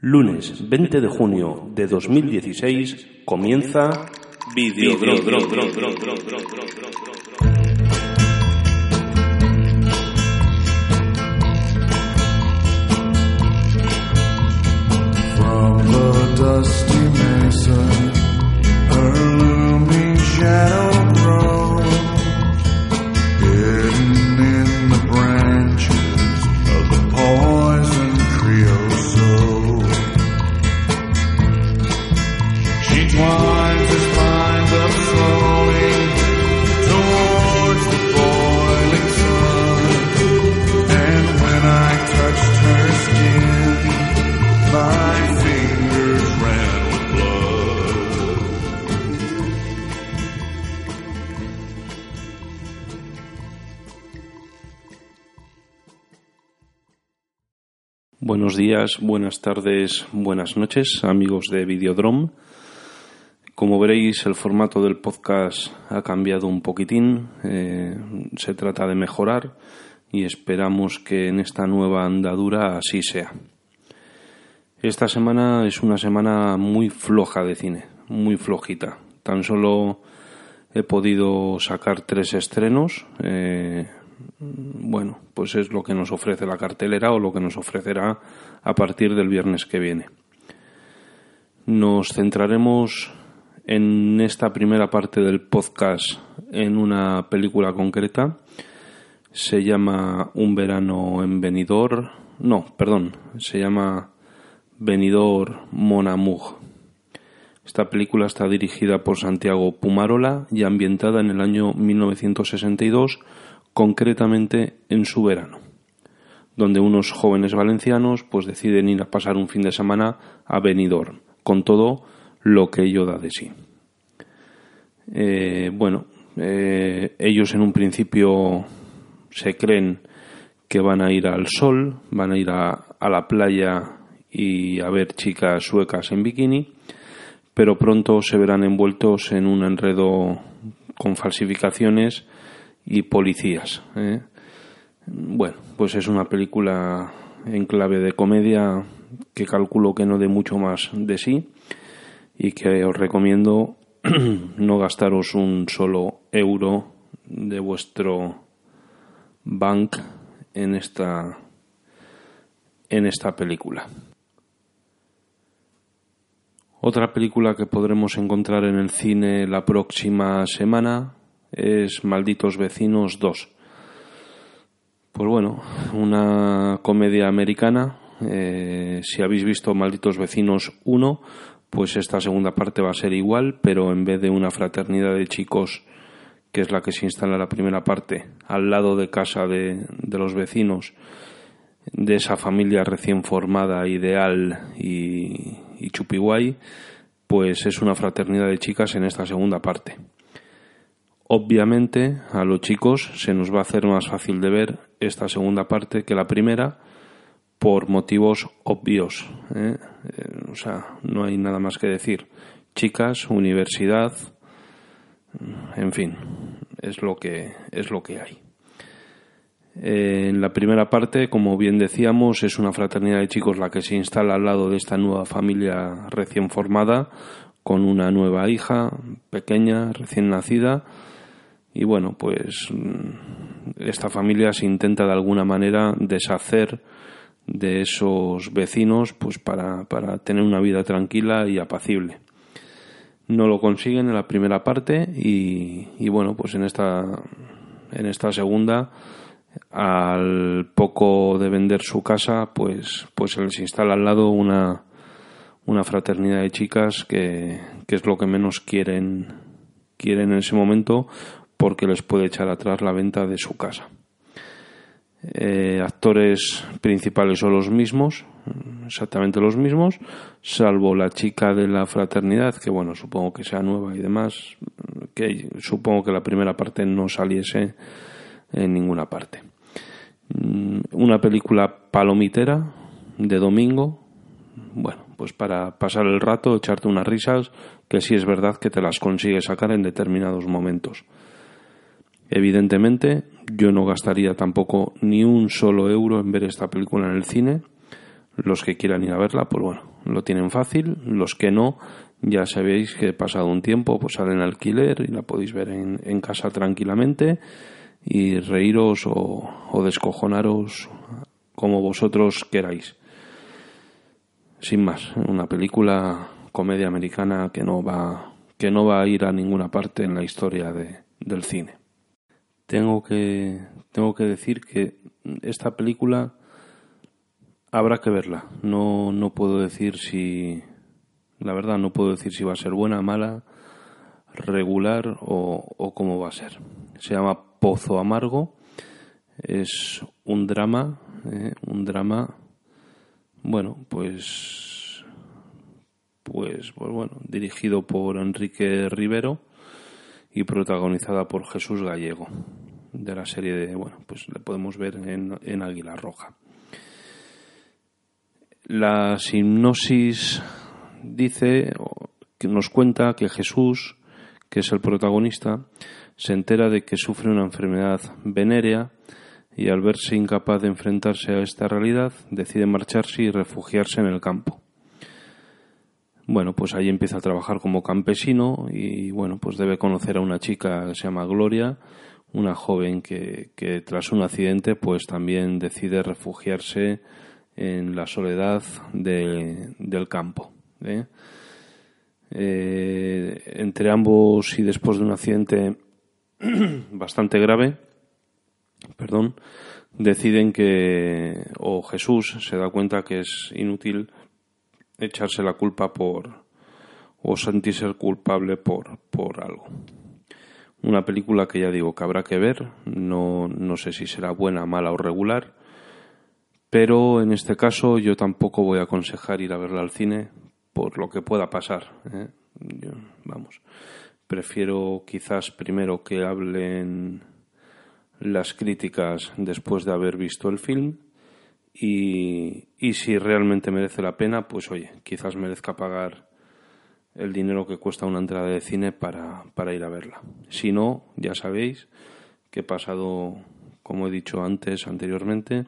Lunes 20 de junio de 2016 comienza Videodrome. From the Buenos días, buenas tardes, buenas noches, amigos de Videodrome. Como veréis, el formato del podcast ha cambiado un poquitín. eh, se trata de mejorar y esperamos que en esta nueva andadura así sea. Esta semana es una semana muy floja de cine, muy flojita. Tan solo he podido sacar tres estrenos. eh, bueno, pues es lo que nos ofrece la cartelera o lo que nos ofrecerá a partir del viernes que viene. Nos centraremos en esta primera parte del podcast en una película concreta. Se llama Un verano en Benidorm. No, perdón, se llama Benidorm Mon Amour. Esta película está dirigida por Santiago Pumarola y ambientada en el año 1962, concretamente en su verano, donde unos jóvenes valencianos pues deciden ir a pasar un fin de semana a Benidorm, con todo lo que ello da de sí. Eh, bueno, eh, ellos en un principio se creen que van a ir al sol, van a ir a, a la playa y a ver chicas suecas en bikini, pero pronto se verán envueltos en un enredo con falsificaciones y policías. ¿eh? Bueno, pues es una película en clave de comedia que calculo que no dé mucho más de sí y que os recomiendo no gastaros un solo euro de vuestro bank en esta en esta película. Otra película que podremos encontrar en el cine la próxima semana es Malditos Vecinos 2. Pues bueno, una comedia americana. Eh, si habéis visto Malditos Vecinos 1, pues esta segunda parte va a ser igual, pero en vez de una fraternidad de chicos, que es la que se instala en la primera parte, al lado de casa de, de los vecinos, de esa familia recién formada, ideal y, y chupiguay, pues es una fraternidad de chicas en esta segunda parte. Obviamente a los chicos se nos va a hacer más fácil de ver esta segunda parte que la primera por motivos obvios. ¿eh? Eh, o sea, no hay nada más que decir. Chicas, universidad, en fin, es lo que, es lo que hay. Eh, en la primera parte, como bien decíamos, es una fraternidad de chicos la que se instala al lado de esta nueva familia recién formada, con una nueva hija pequeña, recién nacida. Y bueno, pues mm, esta familia se intenta de alguna manera deshacer de esos vecinos pues para, para tener una vida tranquila y apacible. No lo consiguen en la primera parte y, y bueno, pues en esta, en esta segunda al poco de vender su casa, pues, pues se les instala al lado una, una fraternidad de chicas que, que es lo que menos quieren, quieren en ese momento porque les puede echar atrás la venta de su casa. Eh, actores principales son los mismos, exactamente los mismos, salvo la chica de la fraternidad, que bueno, supongo que sea nueva y demás, que supongo que la primera parte no saliese en ninguna parte. Mm, Una película palomitera de domingo, bueno, pues para pasar el rato, echarte unas risas, que sí es verdad que te las consigues sacar en determinados momentos. Evidentemente, yo no gastaría tampoco ni un solo euro en ver esta película en el cine. Los que quieran ir a verla, pues bueno, lo tienen fácil. Los que no, ya sabéis que pasado un tiempo, pues sale en alquiler y la podéis ver en, casa tranquilamente y reíros o, o descojonaros como vosotros queráis. Sin más, una película comedia americana que no va que no va a ir a ninguna parte en la historia de, del cine. Tengo que tengo que decir que esta película habrá que verla. No no puedo decir si la verdad no puedo decir si va a ser buena, mala, regular o, o cómo va a ser. Se llama Pozo Amargo. Es un drama, eh, un drama bueno, pues, pues, pues bueno, dirigido por Enrique Rivero y protagonizada por Jesús Gallego, de la serie de, bueno, pues le podemos ver en, en Águila Roja. La hipnosis dice, que nos cuenta que Jesús, que es el protagonista, se entera de que sufre una enfermedad venérea y al verse incapaz de enfrentarse a esta realidad, decide marcharse y refugiarse en el campo. Bueno, pues ahí empieza a trabajar como campesino y bueno, pues debe conocer a una chica que se llama Gloria, una joven que, que tras un accidente pues también decide refugiarse en la soledad de, del campo. ¿eh? Eh, entre ambos y después de un accidente bastante grave, perdón, deciden que, o Jesús se da cuenta que es inútil echarse la culpa por, o sentirse culpable por, por algo. Una película que ya digo que habrá que ver, no, no sé si será buena, mala o regular, pero en este caso yo tampoco voy a aconsejar ir a verla al cine por lo que pueda pasar. ¿eh? Yo, vamos, prefiero quizás primero que hablen las críticas después de haber visto el film y, si realmente merece la pena, pues oye, quizás merezca pagar el dinero que cuesta una entrada de cine para, para ir a verla. Si no, ya sabéis que pasado, como he dicho antes, anteriormente,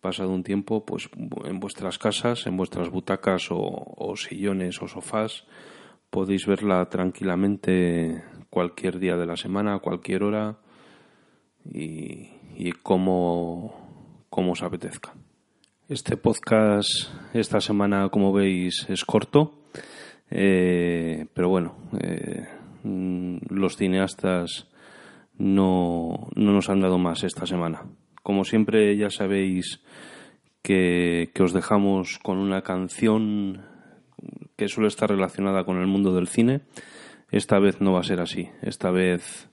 pasado un tiempo pues en vuestras casas, en vuestras butacas o, sillones o sofás, podéis verla tranquilamente cualquier día de la semana, cualquier hora, y, y como, como os apetezca. Este podcast esta semana, como veis, es corto, eh, pero bueno, eh, los cineastas no, no nos han dado más esta semana. Como siempre, ya sabéis que, que os dejamos con una canción que suele estar relacionada con el mundo del cine. Esta vez no va a ser así. Esta vez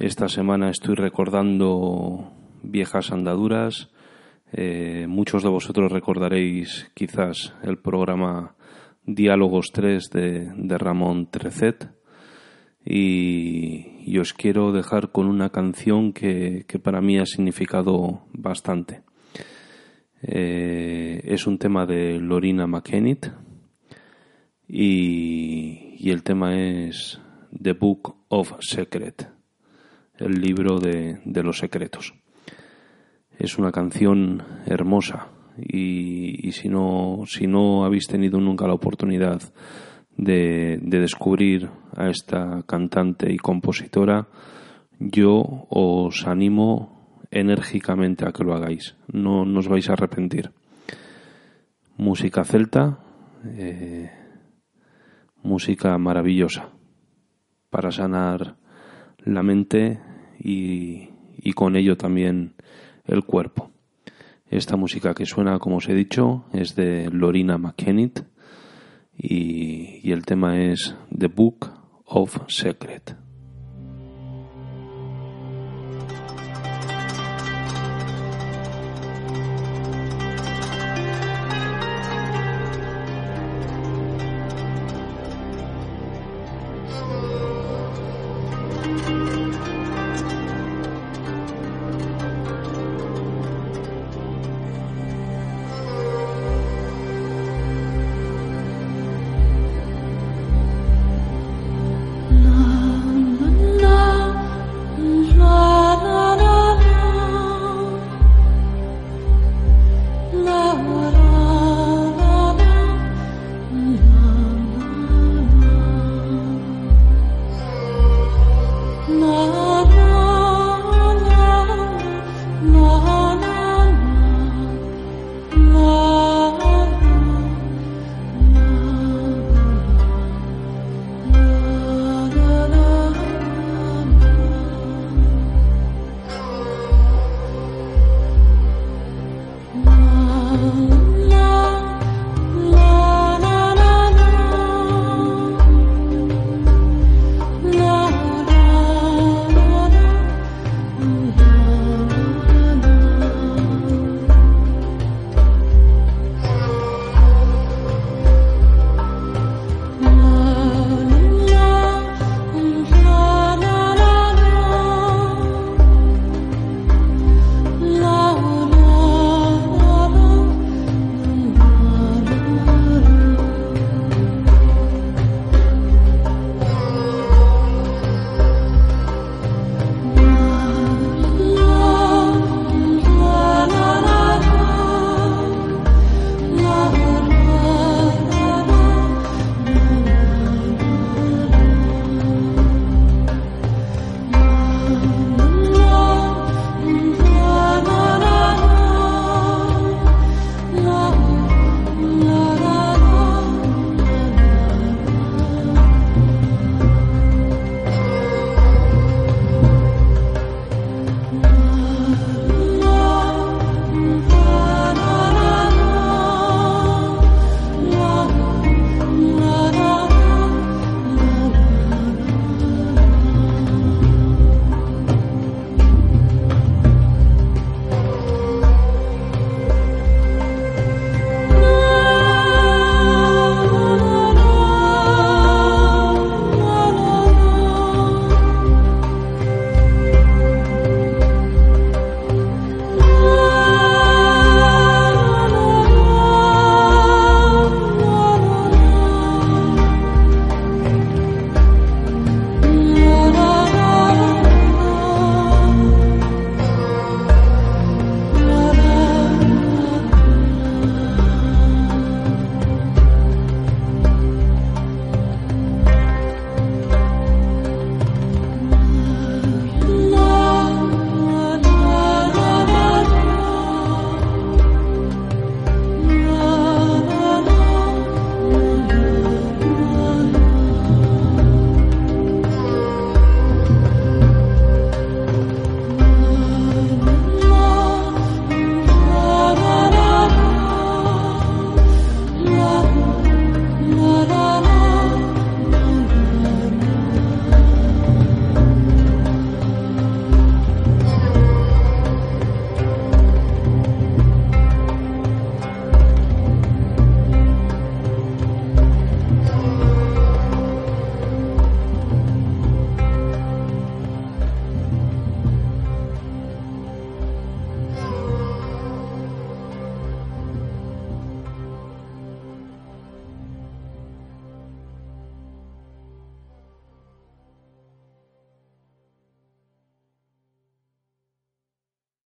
esta semana estoy recordando viejas andaduras. Eh, muchos de vosotros recordaréis quizás el programa Diálogos 3 de, Ramón Trecet. Y, os quiero dejar con una canción que, para mí ha significado bastante. Eh, es un tema de Lorina McKennitt y, el tema es The Book of Secret el libro de los secretos. Es una canción hermosa y, si, no, si no habéis tenido nunca la oportunidad de, de descubrir a esta cantante y compositora, yo os animo enérgicamente a que lo hagáis. No, no os vais a arrepentir. Música celta, eh, música maravillosa para sanar la mente y con ello también el cuerpo. Esta música que suena, como os he dicho, es de Lorina McKennitt y, y el tema es The Book of Secret. No.